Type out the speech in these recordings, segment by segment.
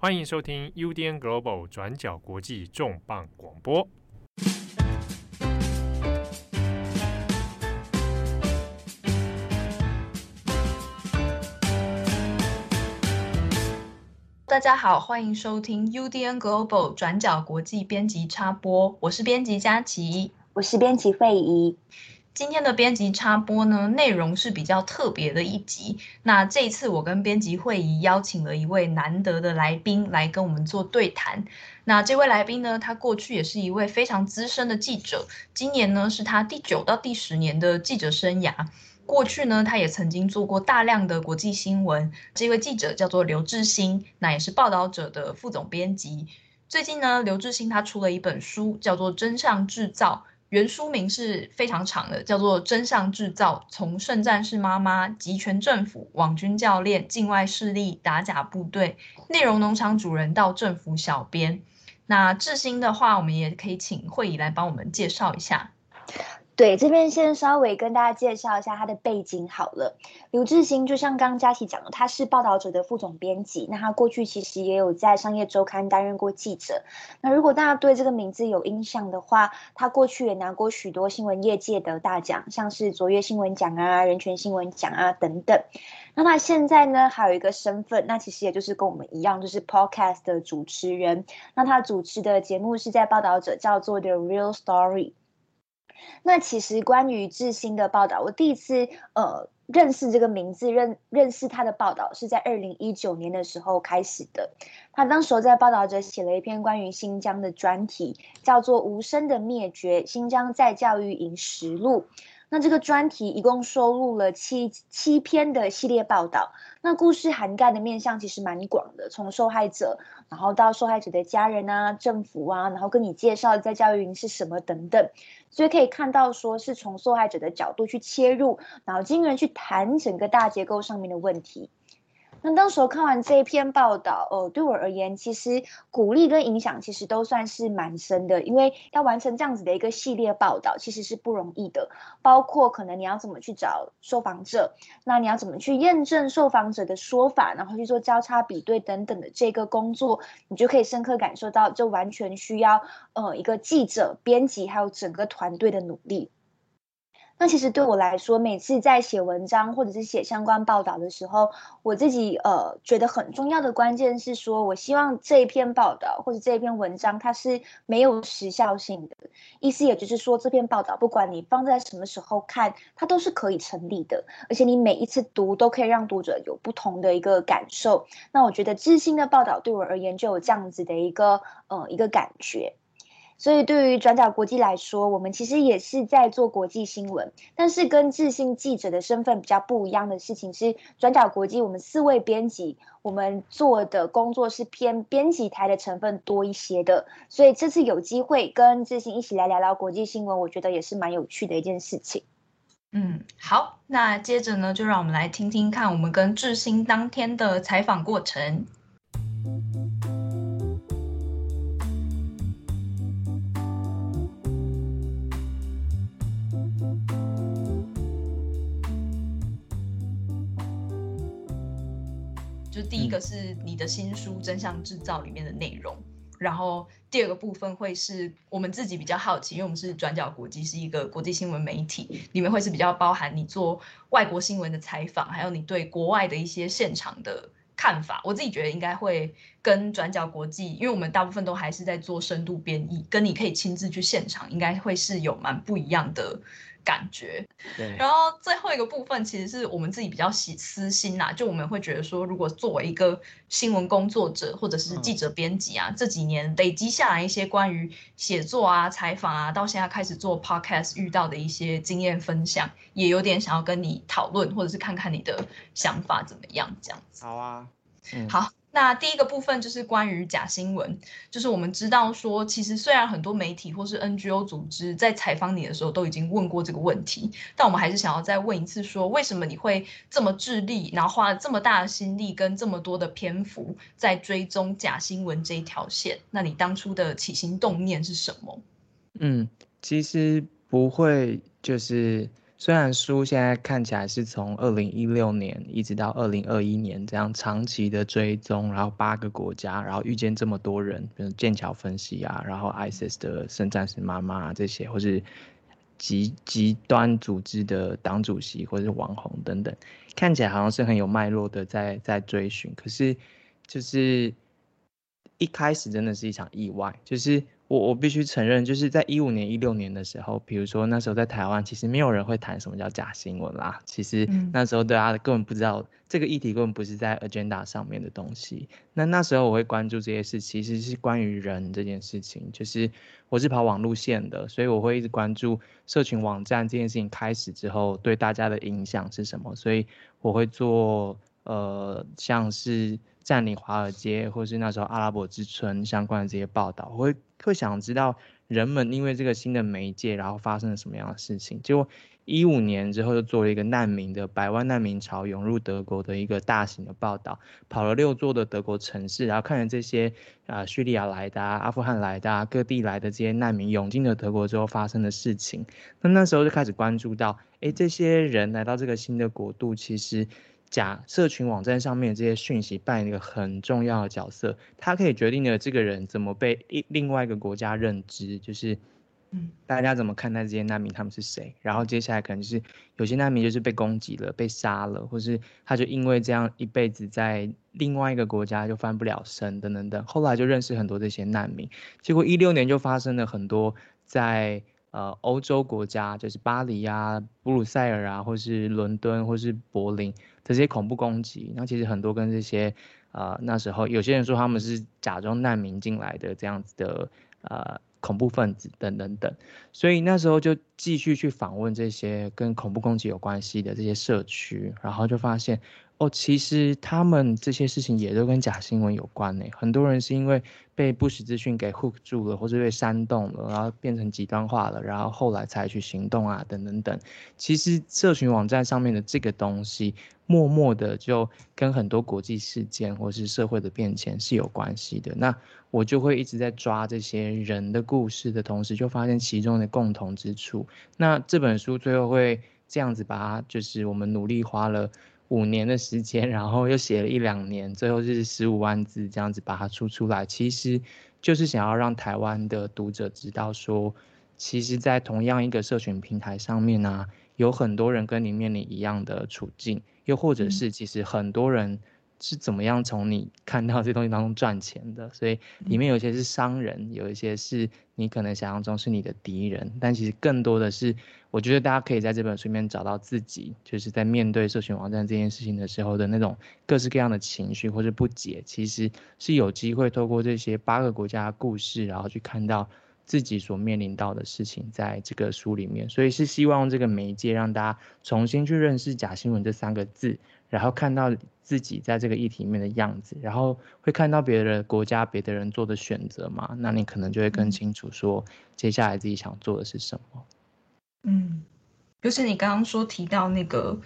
欢迎收听 UDN Global 转角国际重磅广播。大家好，欢迎收听 UDN Global 转角国际编辑插播，我是编辑佳琪，我是编辑费仪。今天的编辑插播呢，内容是比较特别的一集。那这一次我跟编辑会议邀请了一位难得的来宾来跟我们做对谈。那这位来宾呢，他过去也是一位非常资深的记者，今年呢是他第九到第十年的记者生涯。过去呢，他也曾经做过大量的国际新闻。这位记者叫做刘致昕，那也是报道者的副总编辑。最近呢，刘致昕他出了一本书，叫做《真相制造》。原书名是非常长的，叫做《真相制造：从圣战士妈妈、集权政府、网军教练、境外势力、打假部队、内容农场主人到政府小编》。那智新的话，我们也可以请会议来帮我们介绍一下。对，这边先稍微跟大家介绍一下他的背景好了。刘致昕就像刚刚佳琪讲的，他是报道者的副总编辑。那他过去其实也有在商业周刊担任过记者。那如果大家对这个名字有印象的话，他过去也拿过许多新闻业界的大奖，像是卓越新闻奖啊、人权新闻奖啊等等。那他现在呢，还有一个身份，那其实也就是跟我们一样，就是 Podcast 的主持人。那他主持的节目是在报道者叫做 The Real Story。那其实关于致昕的报道，我第一次呃认识这个名字，认认识他的报道是在二零一九年的时候开始的。他当时在报道者写了一篇关于新疆的专题，叫做《无声的灭绝：新疆再教育营实录》。那这个专题一共收录了七七篇的系列报道，那故事涵盖的面向其实蛮广的，从受害者，然后到受害者的家人啊、政府啊，然后跟你介绍再教育营是什么等等，所以可以看到说是从受害者的角度去切入，然后进人去谈整个大结构上面的问题。那当时候看完这一篇报道，呃，对我而言，其实鼓励跟影响其实都算是蛮深的，因为要完成这样子的一个系列报道，其实是不容易的。包括可能你要怎么去找受访者，那你要怎么去验证受访者的说法，然后去做交叉比对等等的这个工作，你就可以深刻感受到，这完全需要呃一个记者、编辑还有整个团队的努力。那其实对我来说，每次在写文章或者是写相关报道的时候，我自己呃觉得很重要的关键是说，我希望这一篇报道或者这一篇文章它是没有时效性的，意思也就是说，这篇报道不管你放在什么时候看，它都是可以成立的，而且你每一次读都可以让读者有不同的一个感受。那我觉得致昕的报道对我而言就有这样子的一个呃一个感觉。所以，对于转角国际来说，我们其实也是在做国际新闻。但是，跟致昕记者的身份比较不一样的事情是，转角国际我们四位编辑，我们做的工作是偏编辑台的成分多一些的。所以，这次有机会跟致昕一起来聊聊国际新闻，我觉得也是蛮有趣的一件事情。嗯，好，那接着呢，就让我们来听听看我们跟致昕当天的采访过程。就第一个是你的新书《真相制造》里面的内容，然后第二个部分会是我们自己比较好奇，因为我们是转角国际是一个国际新闻媒体，里面会是比较包含你做外国新闻的采访，还有你对国外的一些现场的看法。我自己觉得应该会跟转角国际，因为我们大部分都还是在做深度编译，跟你可以亲自去现场，应该会是有蛮不一样的。感觉，对。然后最后一个部分其实是我们自己比较喜私心呐，就我们会觉得说，如果作为一个新闻工作者或者是记者编辑啊，嗯、这几年累积下来一些关于写作啊、采访啊，到现在开始做 podcast 遇到的一些经验分享，也有点想要跟你讨论，或者是看看你的想法怎么样，这样子。好啊，嗯，好。那第一个部分就是关于假新闻，就是我们知道说，其实虽然很多媒体或是 NGO 组织在采访你的时候都已经问过这个问题，但我们还是想要再问一次，说为什么你会这么致力，然后花了这么大的心力跟这么多的篇幅在追踪假新闻这一条线？那你当初的起心动念是什么？嗯，其实不会就是虽然书现在看起来是从二零一六年一直到二零二一年这样长期的追踪，然后八个国家，然后遇见这么多人，比如剑桥分析啊，然后 ISIS 的圣战士妈妈啊这些，或是极极端组织的党主席或者是网红等等，看起来好像是很有脉络的在在追寻，可是就是一开始真的是一场意外，就是。我我必须承认，就是在一五年、一六年的时候，比如说那时候在台湾，其实没有人会谈什么叫假新闻啦。其实那时候大家根本不知道这个议题，根本不是在 agenda 上面的东西。那那时候我会关注这些事，其实是关于人这件事情。就是我是跑网路线的，所以我会一直关注社群网站这件事情开始之后对大家的影响是什么。所以我会做呃像是。占领华尔街，或是那时候阿拉伯之春相关的这些报道，我会会想知道人们因为这个新的媒介，然后发生了什么样的事情。结果一五年之后，就做了一个难民的百万难民潮涌入德国的一个大型的报道，跑了六座的德国城市，然后看着这些啊叙利亚来的、阿富汗来的、各地来的这些难民涌进了德国之后发生的事情。那那时候就开始关注到，哎，这些人来到这个新的国度，其实。假社群网站上面这些讯息扮演一个很重要的角色，它可以决定了这个人怎么被一另外一个国家认知，就是，嗯，大家怎么看待这些难民，他们是谁？然后接下来可能是有些难民就是被攻击了、被杀了，或是他就因为这样一辈子在另外一个国家就翻不了身等等等。后来就认识很多这些难民，结果一六年就发生了很多在。呃，欧洲国家就是巴黎啊、布鲁塞尔啊，或是伦敦，或是柏林这些恐怖攻击，那其实很多跟这些呃那时候有些人说他们是假装难民进来的这样子的呃恐怖分子等等等，所以那时候就继续去访问这些跟恐怖攻击有关系的这些社区，然后就发现。哦，其实他们这些事情也都跟假新闻有关呢。很多人是因为被不实资讯给 hook 住了，或者被煽动了，然后变成极端化了，然后后来采取行动啊，等等等。其实社群网站上面的这个东西，默默的就跟很多国际事件或是社会的变迁是有关系的。那我就会一直在抓这些人的故事的同时，就发现其中的共同之处。那这本书最后会这样子把它，就是我们努力花了。五年的时间，然后又写了一两年，最后是十五万字这样子把它出出来，其实就是想要让台湾的读者知道说，其实，在同样一个社群平台上面呢、啊，有很多人跟你面临一样的处境，又或者是其实很多人。是怎么样从你看到这东西当中赚钱的？所以里面有些是商人，有一些是你可能想象中是你的敌人，但其实更多的是，我觉得大家可以在这本书里面找到自己，就是在面对社群网站这件事情的时候的那种各式各样的情绪或者不解，其实是有机会透过这些八个国家的故事，然后去看到自己所面临到的事情，在这个书里面，所以是希望这个媒介让大家重新去认识“假新闻”这三个字。然后看到自己在这个议题里面的样子，然后会看到别的国家、别的人做的选择嘛，那你可能就会更清楚说接下来自己想做的是什么。嗯，就是你刚刚说提到那个。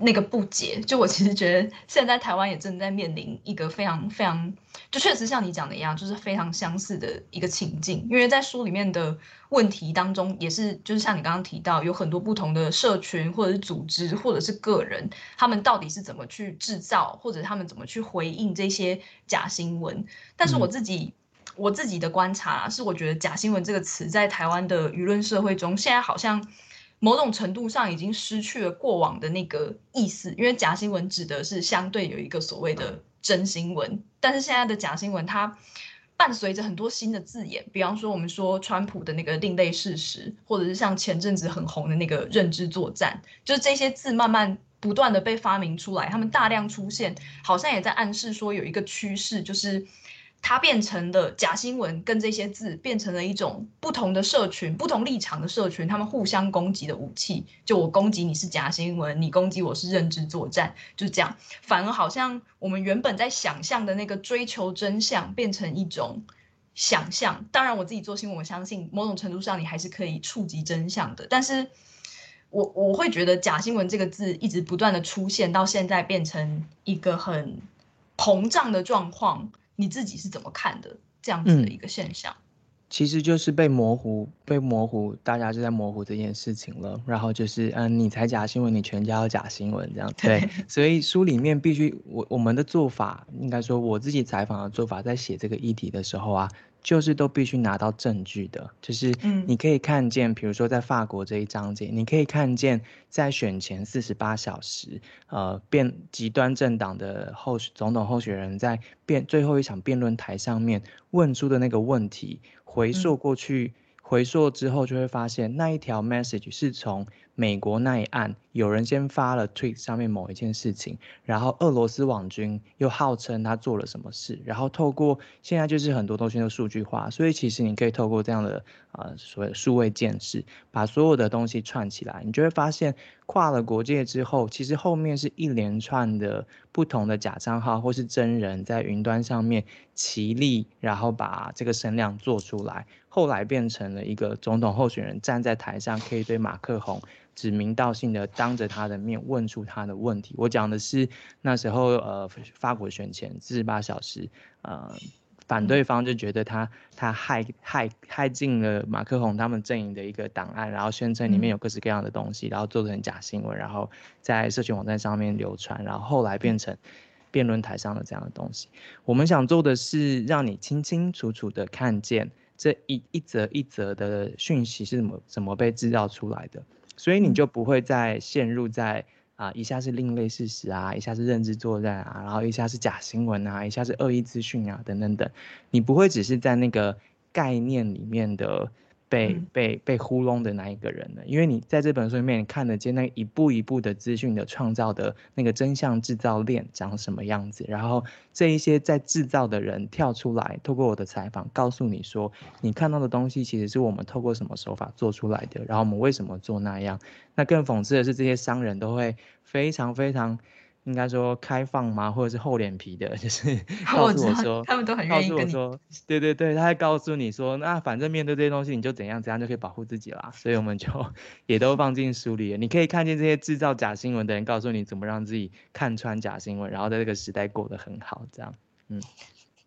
那个不解，就我其实觉得现在台湾也正在面临一个非常非常，就确实像你讲的一样，就是非常相似的一个情境。因为在书里面的问题当中，也是就是像你刚刚提到，有很多不同的社群或者是组织或者是个人，他们到底是怎么去制造，或者他们怎么去回应这些假新闻。但是我自己、嗯、我自己的观察是，我觉得假新闻这个词在台湾的舆论社会中，现在好像。某种程度上已经失去了过往的那个意思，因为假新闻指的是相对有一个所谓的真新闻，但是现在的假新闻它伴随着很多新的字眼，比方说我们说川普的那个另类事实，或者是像前阵子很红的那个认知作战，就是这些字慢慢不断的被发明出来，他们大量出现，好像也在暗示说有一个趋势，就是。它变成了假新闻，跟这些字变成了一种不同的社群、不同立场的社群，他们互相攻击的武器。就我攻击你是假新闻，你攻击我是认知作战，就这样。反而好像我们原本在想象的那个追求真相，变成一种想象。当然，我自己做新闻，我相信某种程度上你还是可以触及真相的。但是我我会觉得假新闻这个字一直不断的出现，到现在变成一个很膨胀的状况。你自己是怎么看的这样子的一个现象？其实就是被模糊，被模糊，大家就在模糊这件事情了。然后就是，嗯，你才假新闻，你全家要假新闻这样。对，所以书里面必须，我我们的做法，应该说我自己采访的做法，在写这个议题的时候啊。就是都必须拿到证据的，就是你可以看见，比如说在法国这一章节，你可以看见在选前四十八小时，呃，辩极端政党的候选总统候选人在辩最后一场辩论台上面问出的那个问题，回溯过去。回溯之后就会发现，那一条 message 是从美国那一岸有人先发了 tweet 上面某一件事情，然后俄罗斯网军又号称他做了什么事，然后透过现在就是很多东西都数据化，所以其实你可以透过这样的呃所谓数位鉴识，把所有的东西串起来，你就会发现跨了国界之后，其实后面是一连串的不同的假账号或是真人在云端上面齐力，然后把这个声量做出来。后来变成了一个总统候选人站在台上，可以对马克宏指名道姓的当着他的面问出他的问题。我讲的是那时候，呃，法国选前四十八小时，呃，反对方就觉得他他害害害进了马克宏他们阵营的一个档案，然后宣称里面有各式各样的东西，然后做成假新闻，然后在社群网站上面流传，然后后来变成辩论台上的这样的东西。我们想做的是让你清清楚楚的看见。这一一则一则的讯息是怎么怎么被制造出来的，所以你就不会再陷入在啊一下是另类事实啊，一下是认知作战啊，然后一下是假新闻啊，一下是恶意资讯啊等等等，你不会只是在那个概念里面的。被被被糊弄的那一个人呢？因为你在这本书里面你看得见那一步一步的资讯的创造的那个真相制造链长什么样子，然后这一些在制造的人跳出来，透过我的采访告诉你说，你看到的东西其实是我们透过什么手法做出来的，然后我们为什么做那样？那更讽刺的是，这些商人都会非常非常。应该说开放吗？或者是厚脸皮的，就是 告诉我说，他们都很愿意跟你告诉我说，对对对，他还告诉你说，那反正面对这些东西，你就怎样怎样就可以保护自己啦。所以我们就 也都放进书里了。你可以看见这些制造假新闻的人，告诉你怎么让自己看穿假新闻，然后在这个时代过得很好。这样，嗯。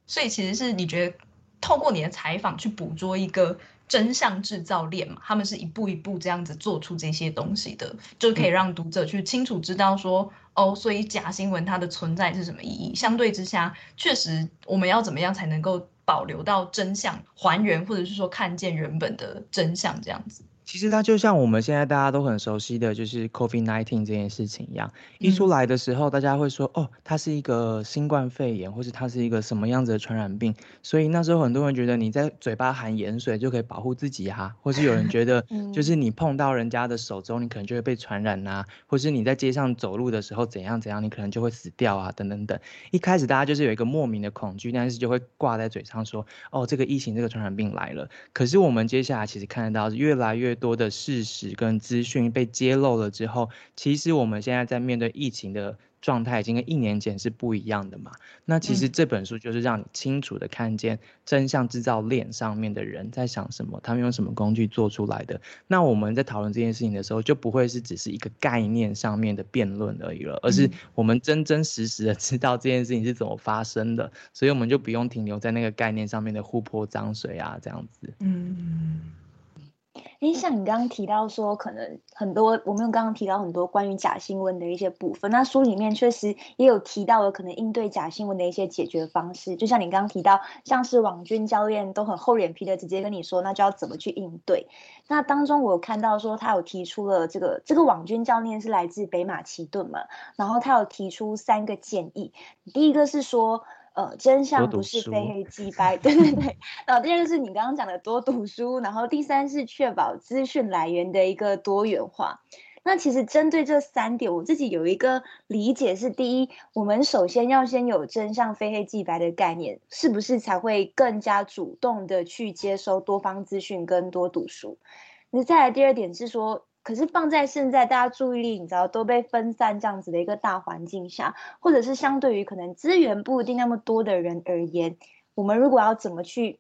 所以其实是你觉得透过你的采访去捕捉一个。真相制造链嘛，他们是一步一步这样子做出这些东西的，就可以让读者去清楚知道说，哦，所以假新闻它的存在是什么意义？相对之下，确实我们要怎么样才能够保留到真相还原，或者是说看见原本的真相这样子。其实它就像我们现在大家都很熟悉的就是 COVID-19 这件事情一样，一出来的时候，大家会说，哦，它是一个新冠肺炎，或是它是一个什么样子的传染病。所以那时候很多人觉得你在嘴巴含盐水就可以保护自己啊，或是有人觉得，就是你碰到人家的手中，你可能就会被传染啊，或是你在街上走路的时候怎样怎样，你可能就会死掉啊，等等等。一开始大家就是有一个莫名的恐惧，但是就会挂在嘴上说，哦，这个疫情这个传染病来了。可是我们接下来其实看得到是越来越多的事实跟资讯被揭露了之后，其实我们现在在面对疫情的状态，已经跟一年前是不一样的嘛。那其实这本书就是让你清楚的看见真相制造链上面的人在想什么，他们用什么工具做出来的。那我们在讨论这件事情的时候，就不会是只是一个概念上面的辩论而已了，而是我们真真实实的知道这件事情是怎么发生的，所以我们就不用停留在那个概念上面的互泼脏水啊，这样子。嗯。诶，像你刚刚提到说，可能很多我们有刚刚提到很多关于假新闻的一些部分，那书里面确实也有提到了可能应对假新闻的一些解决方式。就像你刚刚提到，像是网军教练都很厚脸皮的直接跟你说，那就要怎么去应对。那当中我有看到说，他有提出了这个这个网军教练是来自北马其顿嘛，然后他有提出三个建议，第一个是说。呃，真相不是非黑 即白，对对对。然后第二个是你刚刚讲的多读书，然后第三是确保资讯来源的一个多元化。那其实针对这三点，我自己有一个理解是：第一，我们首先要先有真相非黑即白的概念，是不是才会更加主动的去接收多方资讯跟多读书？那再来第二点是说。可是放在现在，大家注意力你知道都被分散这样子的一个大环境下，或者是相对于可能资源不一定那么多的人而言，我们如果要怎么去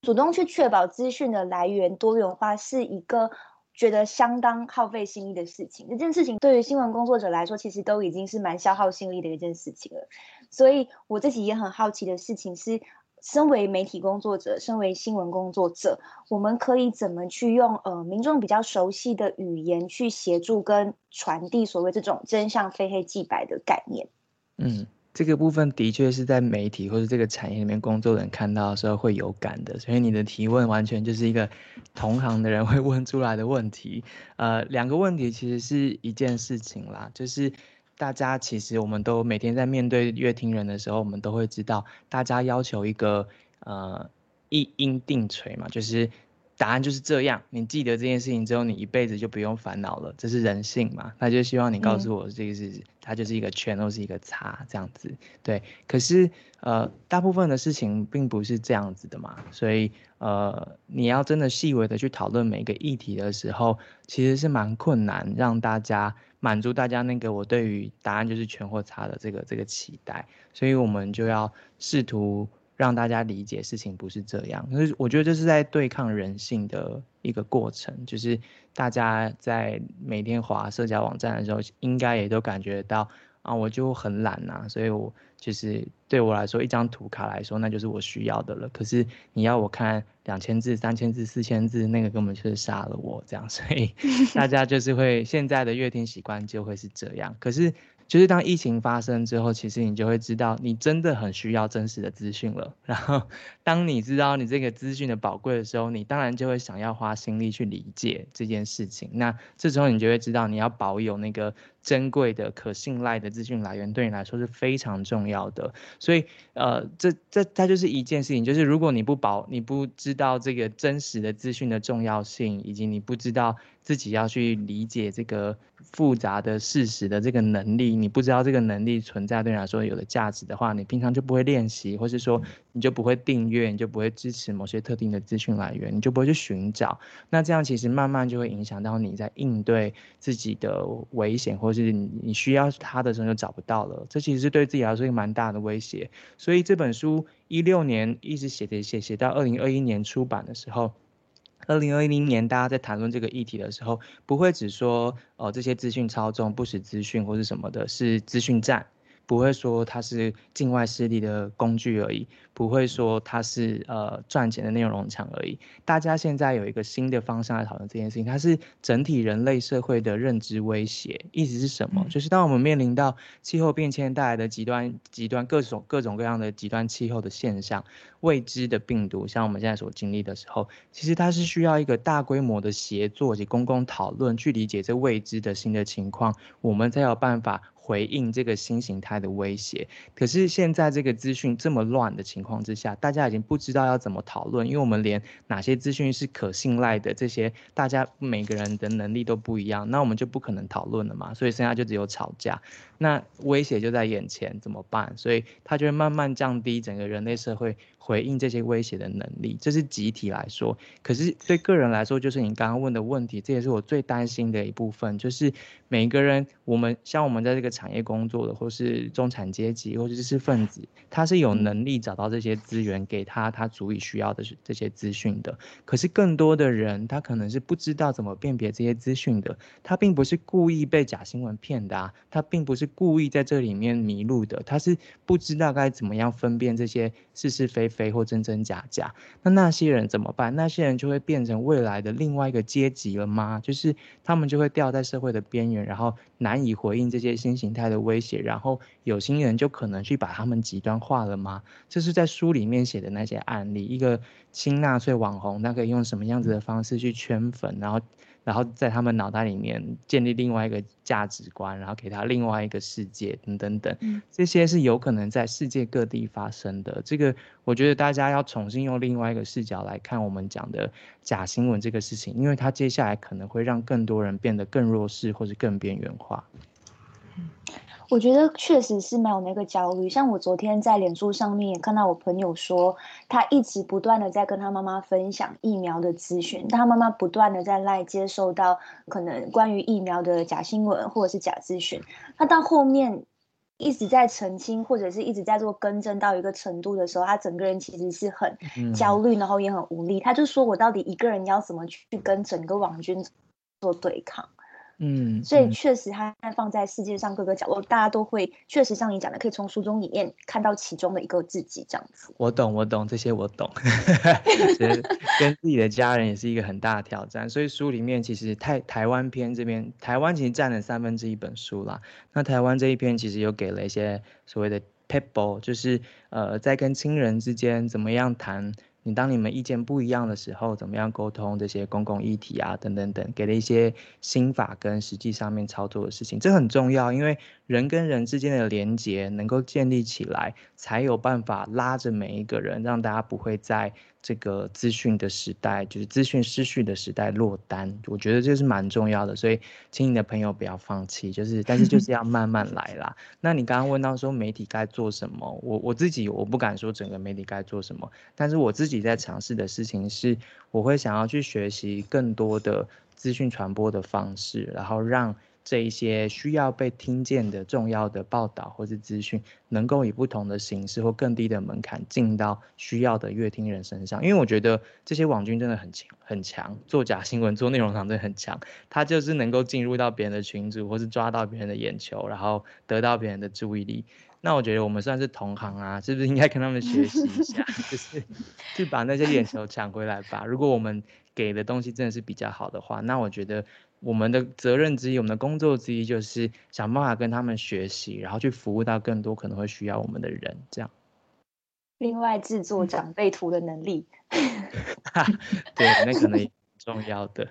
主动去确保资讯的来源多元化，是一个觉得相当耗费心力的事情。这件事情对于新闻工作者来说，其实都已经是蛮消耗心力的一件事情了。所以我自己也很好奇的事情是。身为媒体工作者，身为新闻工作者，我们可以怎么去用呃民众比较熟悉的语言去协助跟传递所谓这种真相非黑即白的概念？嗯。这个部分的确是在媒体或者这个产业里面工作的人看到的时候会有感的，所以你的提问完全就是一个同行的人会问出来的问题。呃，两个问题其实是一件事情啦，就是大家其实我们都每天在面对乐听人的时候，我们都会知道，大家要求一个呃一音定锤嘛，就是。答案就是这样，你记得这件事情之后，你一辈子就不用烦恼了，这是人性嘛？他就希望你告诉我，这个是、嗯、它就是一个圈或是一个叉这样子，对。可是呃，大部分的事情并不是这样子的嘛，所以呃，你要真的细微的去讨论每一个议题的时候，其实是蛮困难，让大家满足大家那个我对于答案就是全或叉的这个这个期待，所以我们就要试图。让大家理解事情不是这样，可是我觉得这是在对抗人性的一个过程。就是大家在每天滑社交网站的时候，应该也都感觉到啊，我就很懒呐，所以我就是对我来说，一张图卡来说，那就是我需要的了。可是你要我看两千字、三千字、四千字，那个根本就是杀了我这样。所以 大家就是会现在的阅听习惯就会是这样。可是。就是当疫情发生之后，其实你就会知道，你真的很需要真实的资讯了。然后，当你知道你这个资讯的宝贵的时候，你当然就会想要花心力去理解这件事情。那这时候你就会知道，你要保有那个珍贵的、可信赖的资讯来源，对你来说是非常重要的。所以，呃，这这它就是一件事情，就是如果你不保，你不知道这个真实的资讯的重要性，以及你不知道。自己要去理解这个复杂的事实的这个能力，你不知道这个能力存在对你来说有的价值的话，你平常就不会练习，或是说你就不会订阅，你就不会支持某些特定的资讯来源，你就不会去寻找。那这样其实慢慢就会影响到你在应对自己的危险，或就是你你需要它的时候就找不到了。这其实是对自己来说一个蛮大的威胁。所以这本书一六年一直写写写写到二零二一年出版的时候。二零二零年，大家在谈论这个议题的时候，不会只说哦，这些资讯操纵、不实资讯或是什么的，是资讯战。不会说它是境外势力的工具而已，不会说它是呃赚钱的内容墙而已。大家现在有一个新的方向来讨论这件事情，它是整体人类社会的认知威胁。意思是什么？就是当我们面临到气候变迁带来的极端、极端各种各种各样的极端气候的现象、未知的病毒，像我们现在所经历的时候，其实它是需要一个大规模的协作及公共讨论，去理解这未知的新的情况，我们才有办法。回应这个新形态的威胁，可是现在这个资讯这么乱的情况之下，大家已经不知道要怎么讨论，因为我们连哪些资讯是可信赖的，这些大家每个人的能力都不一样，那我们就不可能讨论了嘛，所以剩下就只有吵架，那威胁就在眼前，怎么办？所以它就会慢慢降低整个人类社会。回应这些威胁的能力，这是集体来说。可是对个人来说，就是你刚刚问的问题，这也是我最担心的一部分。就是每个人，我们像我们在这个产业工作的，或是中产阶级，或者是知识分子，他是有能力找到这些资源，给他他足以需要的这些资讯的。可是更多的人，他可能是不知道怎么辨别这些资讯的。他并不是故意被假新闻骗的啊，他并不是故意在这里面迷路的，他是不知道该怎么样分辨这些是是非非。或真真假假，那那些人怎么办？那些人就会变成未来的另外一个阶级了吗？就是他们就会掉在社会的边缘，然后难以回应这些新形态的威胁，然后有心人就可能去把他们极端化了吗？这是在书里面写的那些案例，一个新纳粹网红，他可以用什么样子的方式去圈粉，然后。然后在他们脑袋里面建立另外一个价值观，然后给他另外一个世界，等等等，这些是有可能在世界各地发生的。这个我觉得大家要重新用另外一个视角来看我们讲的假新闻这个事情，因为它接下来可能会让更多人变得更弱势或是更边缘化。我觉得确实是没有那个焦虑。像我昨天在脸书上面也看到我朋友说，他一直不断的在跟他妈妈分享疫苗的资讯，但他妈妈不断的在赖接受到可能关于疫苗的假新闻或者是假资讯。他到后面一直在澄清或者是一直在做更正到一个程度的时候，他整个人其实是很焦虑，然后也很无力。他就说：“我到底一个人要怎么去跟整个网军做对抗？”嗯，所以确实它放在世界上各个角落，大家都会确实像你讲的，可以从书中里面看到其中的一个自己这样子。我懂，我懂这些，我懂。其实跟自己的家人也是一个很大的挑战，所以书里面其实台台湾篇这边，台湾其实占了三分之一本书啦。那台湾这一篇其实又给了一些所谓的 people，就是呃在跟亲人之间怎么样谈。你当你们意见不一样的时候，怎么样沟通这些公共议题啊，等等等，给了一些心法跟实际上面操作的事情，这很重要，因为人跟人之间的连接能够建立起来，才有办法拉着每一个人，让大家不会在。这个资讯的时代，就是资讯失序的时代落单，我觉得这是蛮重要的，所以请你的朋友不要放弃，就是但是就是 要慢慢来啦。那你刚刚问到说媒体该做什么，我我自己我不敢说整个媒体该做什么，但是我自己在尝试的事情是，我会想要去学习更多的资讯传播的方式，然后让。这一些需要被听见的重要的报道或是资讯，能够以不同的形式或更低的门槛进到需要的乐听人身上。因为我觉得这些网军真的很强，很强，做假新闻、做内容上真的很强。他就是能够进入到别人的群组，或是抓到别人的眼球，然后得到别人的注意力。那我觉得我们算是同行啊，是不是应该跟他们学习一下，就是去把那些眼球抢回来吧？如果我们给的东西真的是比较好的话，那我觉得。我们的责任之一，我们的工作之一，就是想办法跟他们学习，然后去服务到更多可能会需要我们的人。这样。另外，制作长辈图的能力，对，那可能也重要的。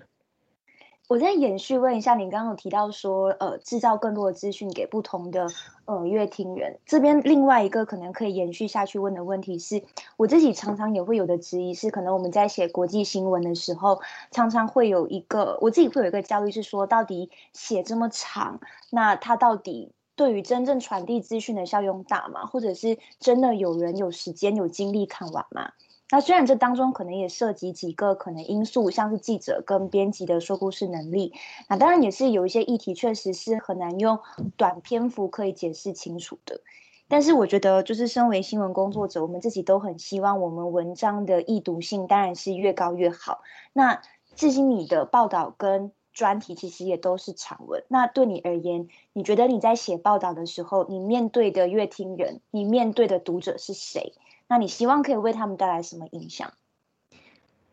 我再延续问一下，你刚刚有提到说，呃，制造更多的资讯给不同的呃阅听人。这边另外一个可能可以延续下去问的问题是，我自己常常也会有的质疑是，可能我们在写国际新闻的时候，常常会有一个我自己会有一个焦虑是说，到底写这么长，那它到底对于真正传递资讯的效用大吗？或者是真的有人有时间有精力看完吗？那虽然这当中可能也涉及几个可能因素，像是记者跟编辑的说故事能力，那当然也是有一些议题确实是很难用短篇幅可以解释清楚的。但是我觉得，就是身为新闻工作者，我们自己都很希望我们文章的易读性当然是越高越好。那至今你的报道跟专题其实也都是长文，那对你而言，你觉得你在写报道的时候，你面对的阅听人，你面对的读者是谁？那你希望可以为他们带来什么影响？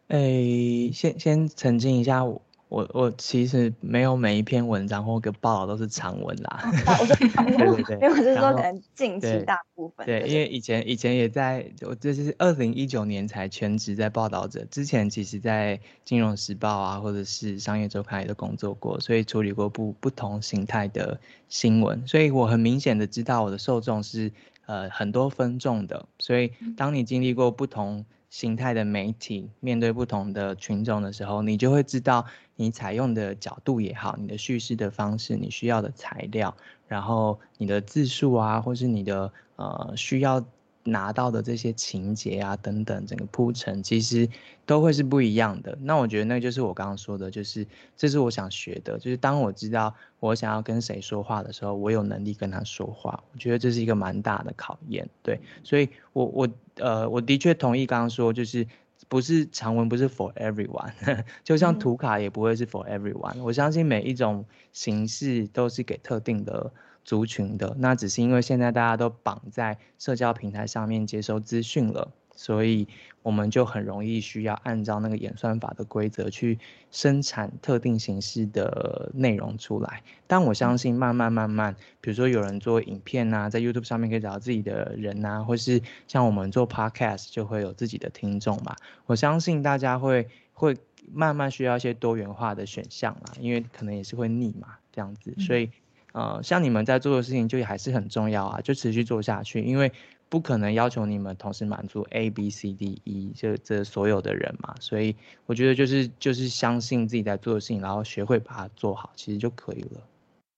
诶、欸，先先澄清一下，我我我其实没有每一篇文章或个报道都是长文啦。我说对对 对，没有，就是说可能近期大部分。对，对，因为以前以前也在，我这是二零一九年才全职在报道者，之前其实在金融时报啊，或者是商业周刊也都工作过，所以处理过不不同形态的新闻，所以我很明显的知道我的受众是。呃，很多分众的，所以当你经历过不同形态的媒体，面对不同的群众的时候，你就会知道你采用的角度也好，你的叙事的方式，你需要的材料，然后你的字数啊，或是你的呃需要。拿到的这些情节啊，等等，整个铺陈其实都会是不一样的。那我觉得那就是我刚刚说的，就是这是我想学的，就是当我知道我想要跟谁说话的时候，我有能力跟他说话。我觉得这是一个蛮大的考验，对。所以我我呃我的确同意刚刚说，就是不是长文不是 for everyone，就像图卡也不会是 for everyone。嗯。我相信每一种形式都是给特定的。族群的，那只是因为现在大家都绑在社交平台上面接收资讯了，所以我们就很容易需要按照那个演算法的规则去生产特定形式的内容出来。但我相信慢慢慢慢，比如说有人做影片啊，在 YouTube 上面可以找到自己的人啊，或是像我们做 Podcast 就会有自己的听众嘛。我相信大家会会慢慢需要一些多元化的选项啦，因为可能也是会腻嘛，这样子，所以。呃，像你们在做的事情就还是很重要啊，就持续做下去，因为不可能要求你们同时满足 A、B、C、D、E 这这所有的人嘛，所以我觉得就是就是相信自己在做的事情，然后学会把它做好，其实就可以了。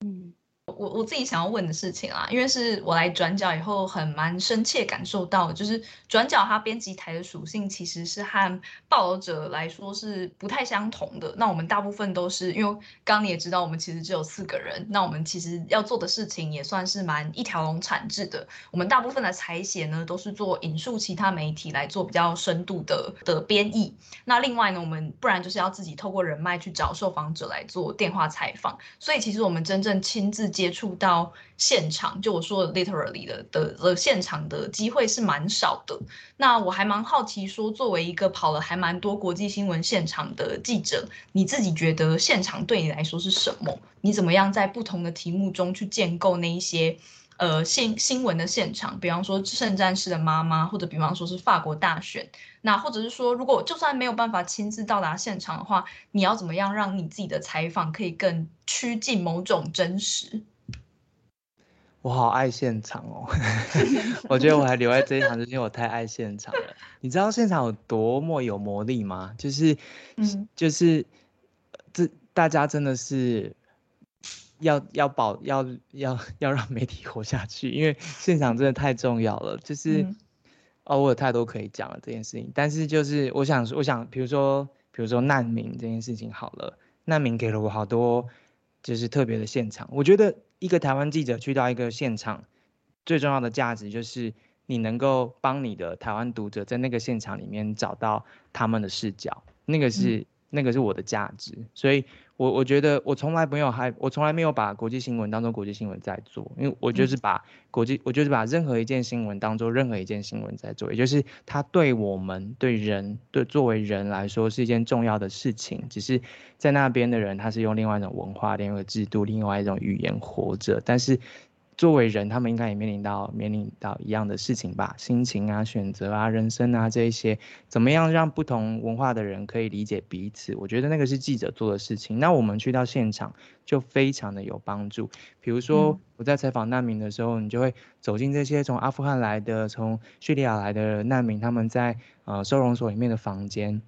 嗯。我我自己想要问的事情啊，因为是我来转角以后，很蛮深切感受到，就是转角它编辑台的属性其实是和报道者来说是不太相同的。那我们大部分都是因为刚你也知道，我们其实只有四个人，那我们其实要做的事情也算是蛮一条龙产制的。我们大部分的采写呢，都是做引述其他媒体来做比较深度的的编译。那另外呢，我们不然就是要自己透过人脉去找受访者来做电话采访。所以其实我们真正亲自接触到现场，就我说的 literally 的的的现场的机会是蛮少的。那我还蛮好奇，说作为一个跑了还蛮多国际新闻现场的记者，你自己觉得现场对你来说是什么？你怎么样在不同的题目中去建构那一些？呃，新新闻的现场，比方说圣战士的妈妈，或者比方说是法国大选，那或者是说，如果就算没有办法亲自到达现场的话，你要怎么样让你自己的采访可以更趋近某种真实？我好爱现场哦，我觉得我还留在这一行，就是因为我太爱现场了。你知道现场有多么有魔力吗？就是，嗯，就是这大家真的是。要要保要要要让媒体活下去，因为现场真的太重要了。就是，嗯、哦，我有太多可以讲了这件事情。但是就是我想我想，比如说比如说难民这件事情好了，难民给了我好多就是特别的现场。我觉得一个台湾记者去到一个现场，最重要的价值就是你能够帮你的台湾读者在那个现场里面找到他们的视角，那个是。嗯那个是我的价值，所以我，我我觉得我从来没有还，我从来没有把国际新闻当做国际新闻在做，因为我就是把国际，我就是把任何一件新闻当做任何一件新闻在做，也就是它对我们对人对作为人来说是一件重要的事情，只是在那边的人他是用另外一种文化、另外一个制度、另外一种语言活着，但是。作为人，他们应该也面临到面临到一样的事情吧？心情啊、选择啊、人生啊这一些，怎么样让不同文化的人可以理解彼此？我觉得那个是记者做的事情。那我们去到现场就非常的有帮助。比如说我在采访难民的时候，你就会走进这些从阿富汗来的、从叙利亚来的难民，他们在呃收容所里面的房间。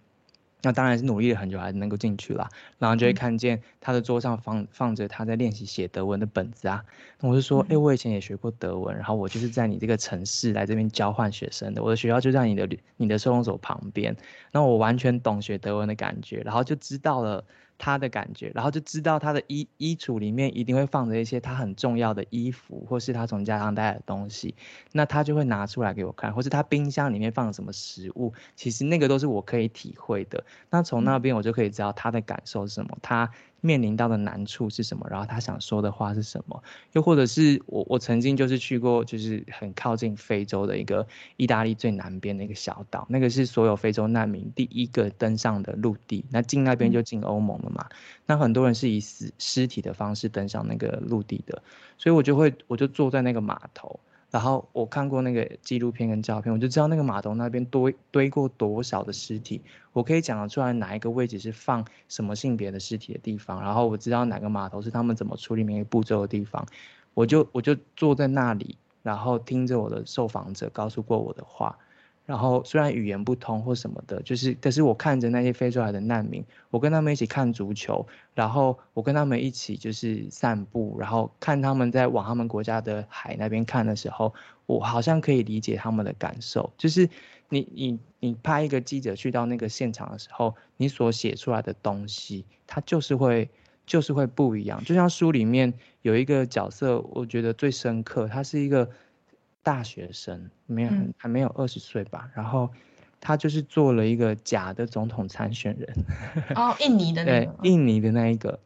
那当然是努力了很久，还是能够进去啦。然后就会看见他的桌上放放着他在练习写德文的本子啊。那我就说，哎、欸，我以前也学过德文，然后我就是在你这个城市来这边交换学生的。我的学校就在你的你的收容所旁边。那我完全懂学德文的感觉，然后就知道了。他的感觉，然后就知道他的衣衣橱里面一定会放着一些他很重要的衣服，或是他从家乡带来的东西，那他就会拿出来给我看，或是他冰箱里面放了什么食物，其实那个都是我可以体会的。那从那边我就可以知道他的感受是什么，他。面临到的难处是什么？然后他想说的话是什么？又或者是我我曾经就是去过，就是很靠近非洲的一个意大利最南边的一个小岛，那个是所有非洲难民第一个登上的陆地。那进那边就进欧盟了嘛？那很多人是以死尸体的方式登上那个陆地的，所以我就会我就坐在那个码头。然后我看过那个纪录片跟照片，我就知道那个码头那边堆堆过多少的尸体，我可以讲得出来哪一个位置是放什么性别的尸体的地方，然后我知道哪个码头是他们怎么处理每个步骤的地方，我就我就坐在那里，然后听着我的受访者告诉过我的话。然后虽然语言不通或什么的，就是，但是我看着那些飞出来的难民，我跟他们一起看足球，然后我跟他们一起就是散步，然后看他们在往他们国家的海那边看的时候，我好像可以理解他们的感受。就是你你你派一个记者去到那个现场的时候，你所写出来的东西，它就是会就是会不一样。就像书里面有一个角色，我觉得最深刻，他是一个。大学生没有还没有二十岁吧，嗯，然后他就是做了一个假的总统参选人。哦，印尼的 那个。对，印尼的那一个。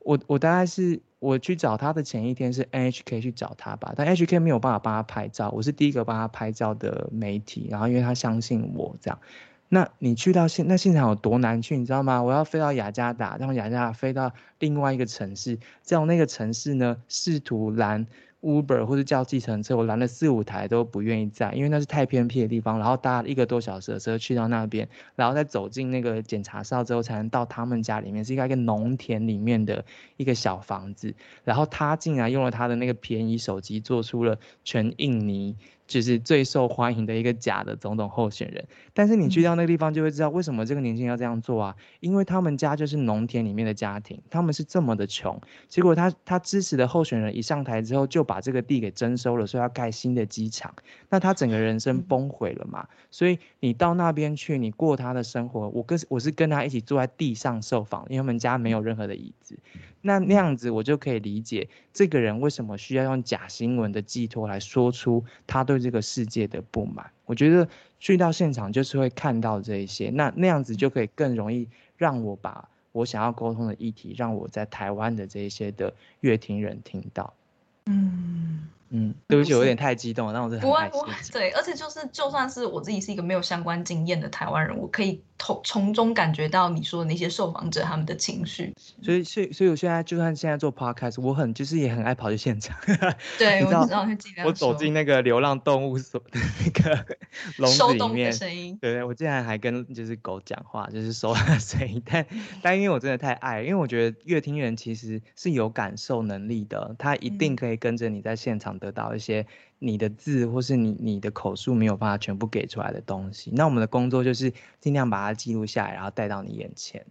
我我大概是我去找他的前一天是 NHK 去找他吧，但 NHK 没有办法帮他拍照，我是第一个帮他拍照的媒体。然后因为他相信我这样，那你去到现那现场有多难去，你知道吗？我要飞到雅加达，然后雅加达飞到另外一个城市，在我那个城市呢，试图拦。Uber 或者叫计程车，我拦了四五台都不愿意载，因为那是太偏僻的地方，然后搭一个多小时的车去到那边，然后再走进那个检查哨之后才能到他们家里面，是一个一个农田里面的一个小房子，然后他竟然用了他的那个便宜手机做出了全印尼就是最受欢迎的一个假的总统候选人。但是你去到那个地方就会知道，为什么这个年轻人要这样做啊？因为他们家就是农田里面的家庭，他们是这么的穷，结果他他支持的候选人一上台之后就把这个地给征收了，说要盖新的机场，那他整个人生崩毁了嘛。所以你到那边去，你过他的生活，我跟我是跟他一起坐在地上受访，因为他们家没有任何的椅子。那那样子我就可以理解这个人为什么需要用假新闻的寄托来说出他对这个世界的不满。我觉得去到现场就是会看到这一些，那那样子就可以更容易让我把我想要沟通的议题，让我在台湾的这一些的乐听人听到。嗯。嗯，对不起，我有点太激动了，但我是很开心。不会，不会，对，而且就是，就算是我自己是一个没有相关经验的台湾人，我可以从从中感觉到你说的那些受访者他们的情绪。所以，所以，所以我现在就算现在做 podcast，我很就是也很爱跑去现场。对，你知道我知道，我走进那个流浪动物所的那个笼子里面，声音。对对，我竟然还跟就是狗讲话，就是收它的声音。但 但因为我真的太爱，因为我觉得乐听人其实是有感受能力的，他一定可以跟着你在现场得到一些。你的字或是你你的口述没有办法全部给出来的东西，那我们的工作就是尽量把它记录下来，然后带到你眼前。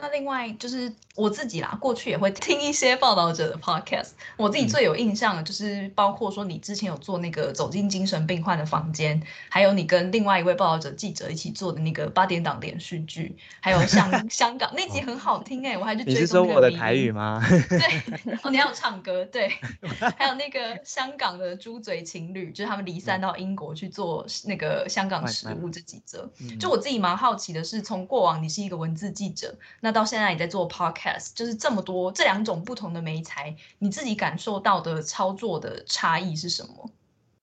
那另外就是我自己啦，过去也会听一些报道者的 podcast。我自己最有印象的就是包括说你之前有做那个走进精神病患的房间，还有你跟另外一位报道者记者一起做的那个八点档连续剧，还有香 香港那集很好听哎、欸，我还去追。你是说我的台语吗？对，然后你还有唱歌，对，还有那个香港的猪嘴情侣，就是他们离散到英国去做那个香港食物这几则。就我自己蛮好奇的是，从过往你是一个文字记者，那到现在你在做 podcast，就是这么多这两种不同的媒材，你自己感受到的操作的差异是什么？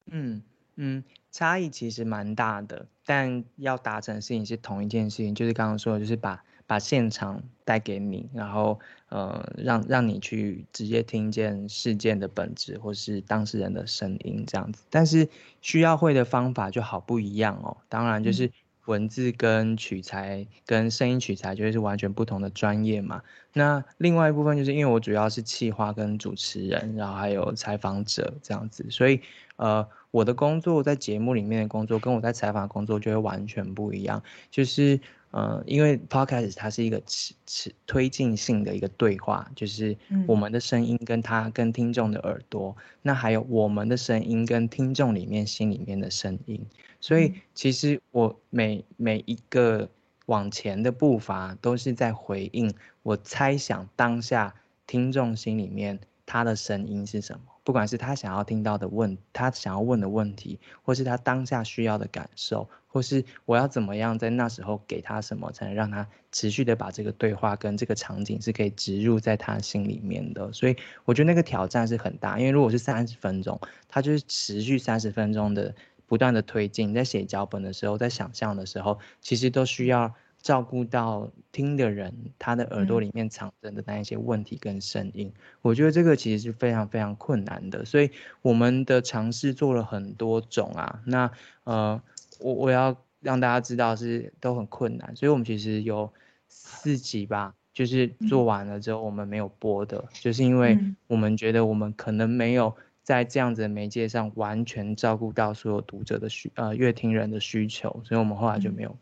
嗯嗯，差异其实蛮大的，但要达成的事情是同一件事情，就是刚刚说的，就是把把现场带给你，然后呃让让你去直接听见事件的本质或是当事人的声音这样子，但是需要会的方法就好不一样哦，当然就是。文字跟取材跟声音取材就会是完全不同的专业嘛。那另外一部分就是因为我主要是企划跟主持人，然后还有采访者这样子，所以呃我的工作在节目里面的工作跟我在采访工作就会完全不一样，就是。呃，因为 podcast 它是一个持持推进性的一个对话，就是我们的声音跟他跟听众的耳朵，嗯、那还有我们的声音跟听众里面心里面的声音，所以其实我每每一个往前的步伐都是在回应，我猜想当下听众心里面他的声音是什么。不管是他想要听到的问，他想要问的问题，或是他当下需要的感受，或是我要怎么样在那时候给他什么，才能让他持续的把这个对话跟这个场景是可以植入在他心里面的。所以我觉得那个挑战是很大，因为如果是三十分钟，他就是持续三十分钟的不断的推进，在写脚本的时候，在想象的时候，其实都需要。照顾到听的人，他的耳朵里面藏着的那一些问题跟声音，嗯，我觉得这个其实是非常非常困难的。所以我们的尝试做了很多种啊，那呃，我我要让大家知道是都很困难。所以我们其实有四集吧，就是做完了之后我们没有播的，嗯，就是因为我们觉得我们可能没有在这样子的媒介上完全照顾到所有读者的需呃乐听人的需求，所以我们后来就没有。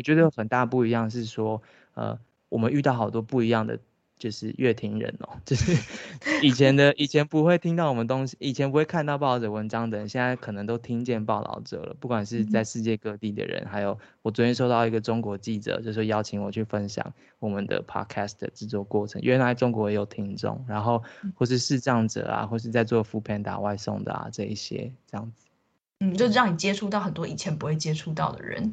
嗯我觉得很大不一样是说，呃，我们遇到好多不一样的，就是乐听人哦，就是以前的以前不会听到我们东西，以前不会看到报道者文章的人，现在可能都听见报道者了。不管是在世界各地的人，还有我昨天收到一个中国记者，就是邀请我去分享我们的 podcast 的制作过程。原来中国也有听众，然后或是视障者啊，或是在做 foodpanda 外送的啊，这一些这样子，嗯，就让你接触到很多以前不会接触到的人。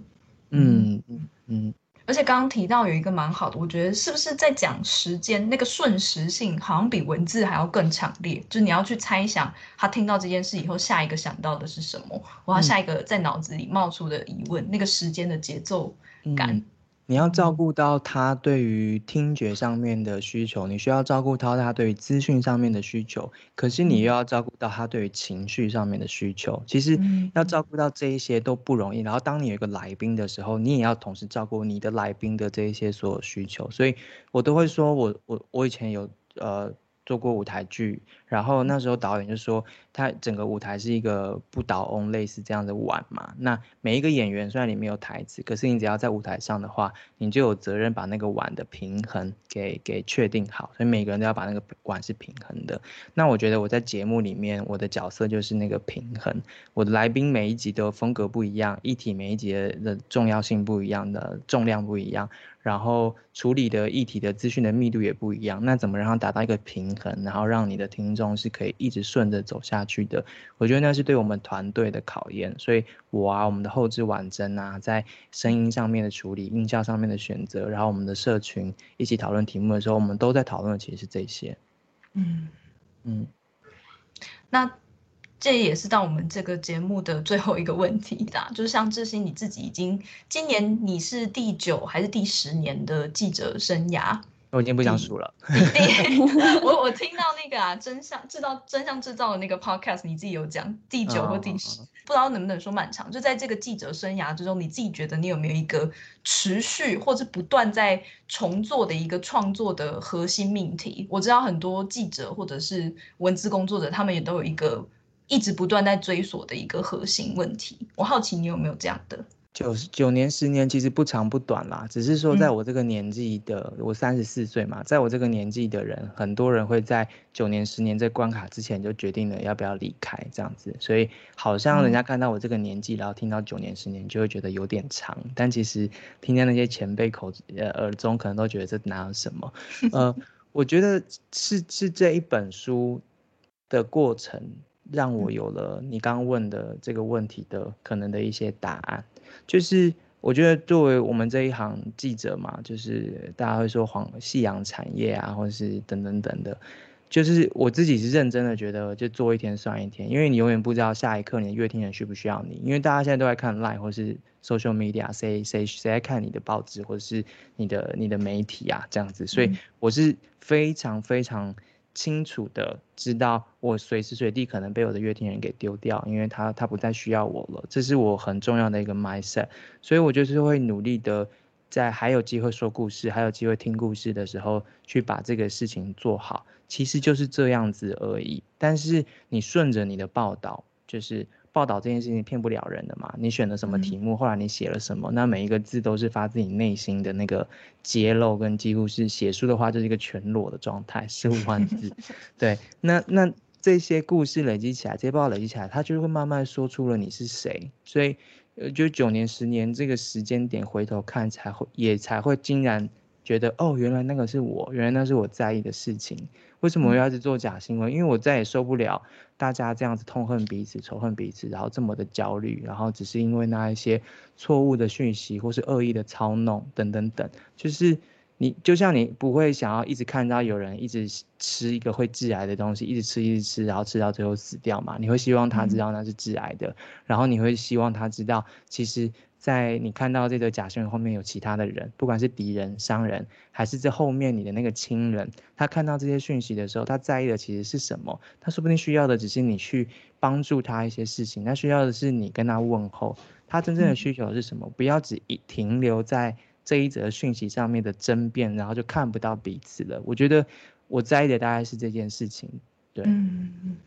嗯嗯嗯，而且刚刚提到有一个蛮好的，我觉得是不是在讲时间那个瞬时性，好像比文字还要更强烈。就是你要去猜想他听到这件事以后，下一个想到的是什么，或他下一个在脑子里冒出的疑问，嗯、那个时间的节奏感。嗯你要照顾到他对于听觉上面的需求，你需要照顾到他对于资讯上面的需求，可是你又要照顾到他对于情绪上面的需求。其实要照顾到这一些都不容易。然后当你有一个来宾的时候，你也要同时照顾你的来宾的这一些所有需求。所以我都会说我我我以前有呃。做过舞台剧，然后那时候导演就说，他整个舞台是一个不倒翁类似这样的碗嘛。那每一个演员虽然你没有台词，可是你只要在舞台上的话，你就有责任把那个碗的平衡给给确定好。所以每个人都要把那个碗是平衡的。那我觉得我在节目里面，我的角色就是那个平衡。我的来宾每一集都风格不一样，议题每一集的重要性不一样的重量不一样。然后处理的议题的资讯的密度也不一样，那怎么让它达到一个平衡，然后让你的听众是可以一直顺着走下去的？我觉得那是对我们团队的考验。所以我啊，我们的后置婉珍啊，在声音上面的处理、音效上面的选择，然后我们的社群一起讨论题目的时候，我们都在讨论的其实是这些。嗯嗯，那。这也是到我们这个节目的最后一个问题啦，就是像致昕你自己已经今年你是第九还是第十年的记者生涯？我已经不想数了。我我听到那个啊，真相制造真相制造的那个 podcast，你自己有讲第九或第十，哦，不知道能不能说漫长。就在这个记者生涯之中，你自己觉得你有没有一个持续或者不断在重做的一个创作的核心命题？我知道很多记者或者是文字工作者，他们也都有一个。一直不断在追索的一个核心问题，我好奇你有没有这样的？九九年十年其实不长不短啦，只是说在我这个年纪的，嗯、我三十四岁嘛，在我这个年纪的人，很多人会在九年十年这关卡之前就决定了要不要离开这样子，所以好像人家看到我这个年纪，嗯、然后听到九年十年就会觉得有点长，但其实听见那些前辈口呃耳中，可能都觉得这哪有什么？呃，我觉得是是这一本书的过程。让我有了你刚刚问的这个问题的可能的一些答案，就是我觉得作为我们这一行记者嘛，就是大家会说黄夕阳产业啊，或者是等等等的，就是我自己是认真的觉得，就做一天算一天，因为你永远不知道下一刻你的阅听人需不需要你，因为大家现在都在看 Line 或是 Social Media，谁谁谁在看你的报纸或者是你的你的媒体啊这样子，所以我是非常非常。清楚的知道，我随时随地可能被我的乐听人给丢掉，因为他他不再需要我了，这是我很重要的一个 mindset，所以我就是会努力的，在还有机会说故事，还有机会听故事的时候，去把这个事情做好，其实就是这样子而已。但是你顺着你的报道，就是。报道这件事情骗不了人的嘛？你选了什么题目，后来你写了什么？那每一个字都是发自你内心的那个揭露，跟几乎是写书的话就是一个全裸的状态，十五万字。对，那那这些故事累积起来，这些报道累积起来，它就会慢慢说出了你是谁。所以，呃，就九年、十年这个时间点回头看，才会也才会竟然觉得，哦，原来那个是我，原来那是我在意的事情。为什么我要一直做假新闻？因为我再也受不了大家这样子痛恨彼此、仇恨彼此，然后这么的焦虑，然后只是因为那一些错误的讯息或是恶意的操弄等等等，就是你就像你不会想要一直看到有人一直吃一个会致癌的东西，一直吃一直吃，然后吃到最后死掉嘛？你会希望他知道那是致癌的，然后你会希望他知道其实。在你看到这个假新闻后面有其他的人，不管是敌人、商人，还是这后面你的那个亲人，他看到这些讯息的时候，他在意的其实是什么？他说不定需要的只是你去帮助他一些事情，他需要的是你跟他问候。他真正的需求是什么？不要只一停留在这一则讯息上面的争辩，然后就看不到彼此了。我觉得我在意的大概是这件事情。对。嗯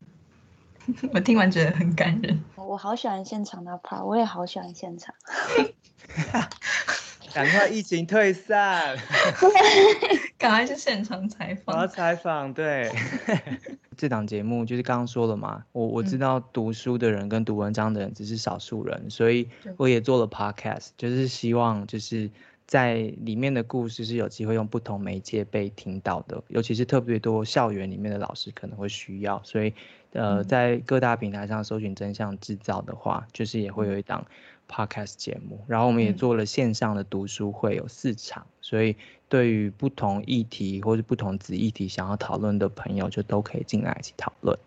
我听完觉得很感人，我好喜欢现场的 part，我也好喜欢现场。赶快疫情退散，赶快去现场采访。我要采访，对。这档节目就是刚刚说了嘛，我我知道读书的人跟读文章的人只是少数人，嗯，所以我也做了 podcast，就是希望就是。在里面的故事是有机会用不同媒介被听到的，尤其是特别多校园里面的老师可能会需要，所以，呃，在各大平台上搜寻真相制造的话，就是也会有一档 podcast 节目。然后我们也做了线上的读书会，有四场，所以对于不同议题或者不同子议题想要讨论的朋友，就都可以进来一起讨论。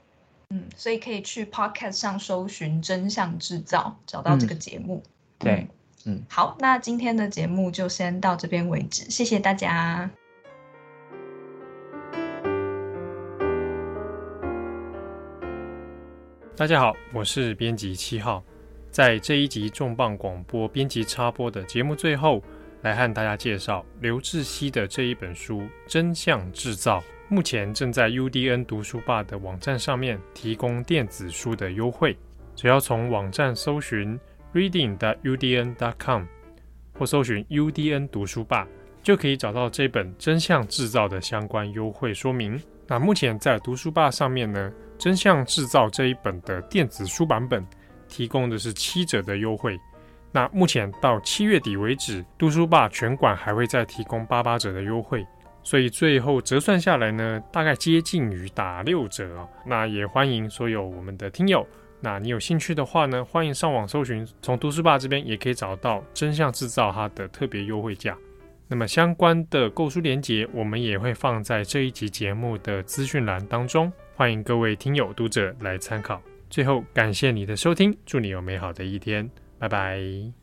嗯，所以可以去 podcast 上搜寻真相制造，找到这个节目。嗯、对。嗯，好，那今天的节目就先到这边为止，谢谢大家。大家好，我是编辑七号，在这一集重磅广播编辑插播的节目最后，来和大家介绍刘志熙的这一本书《真相制造》。目前正在 UDN 读书吧的网站上面提供电子书的优惠，只要从网站搜寻 reading.udn.com 或搜寻 UDN 读书吧，就可以找到这本《真相制造》的相关优惠说明。那目前在读书吧上面呢，《真相制造》这一本的电子书版本提供的是七折的优惠。那目前到七月底为止，读书吧全馆还会再提供八八折的优惠。所以最后折算下来呢，大概接近于打六折哦。那也欢迎所有我们的听友，那你有兴趣的话呢，欢迎上网搜寻，从读书吧这边也可以找到真相制造它的特别优惠价。那么相关的购书链接，我们也会放在这一集节目的资讯栏当中，欢迎各位听友读者来参考。最后感谢你的收听，祝你有美好的一天，拜拜。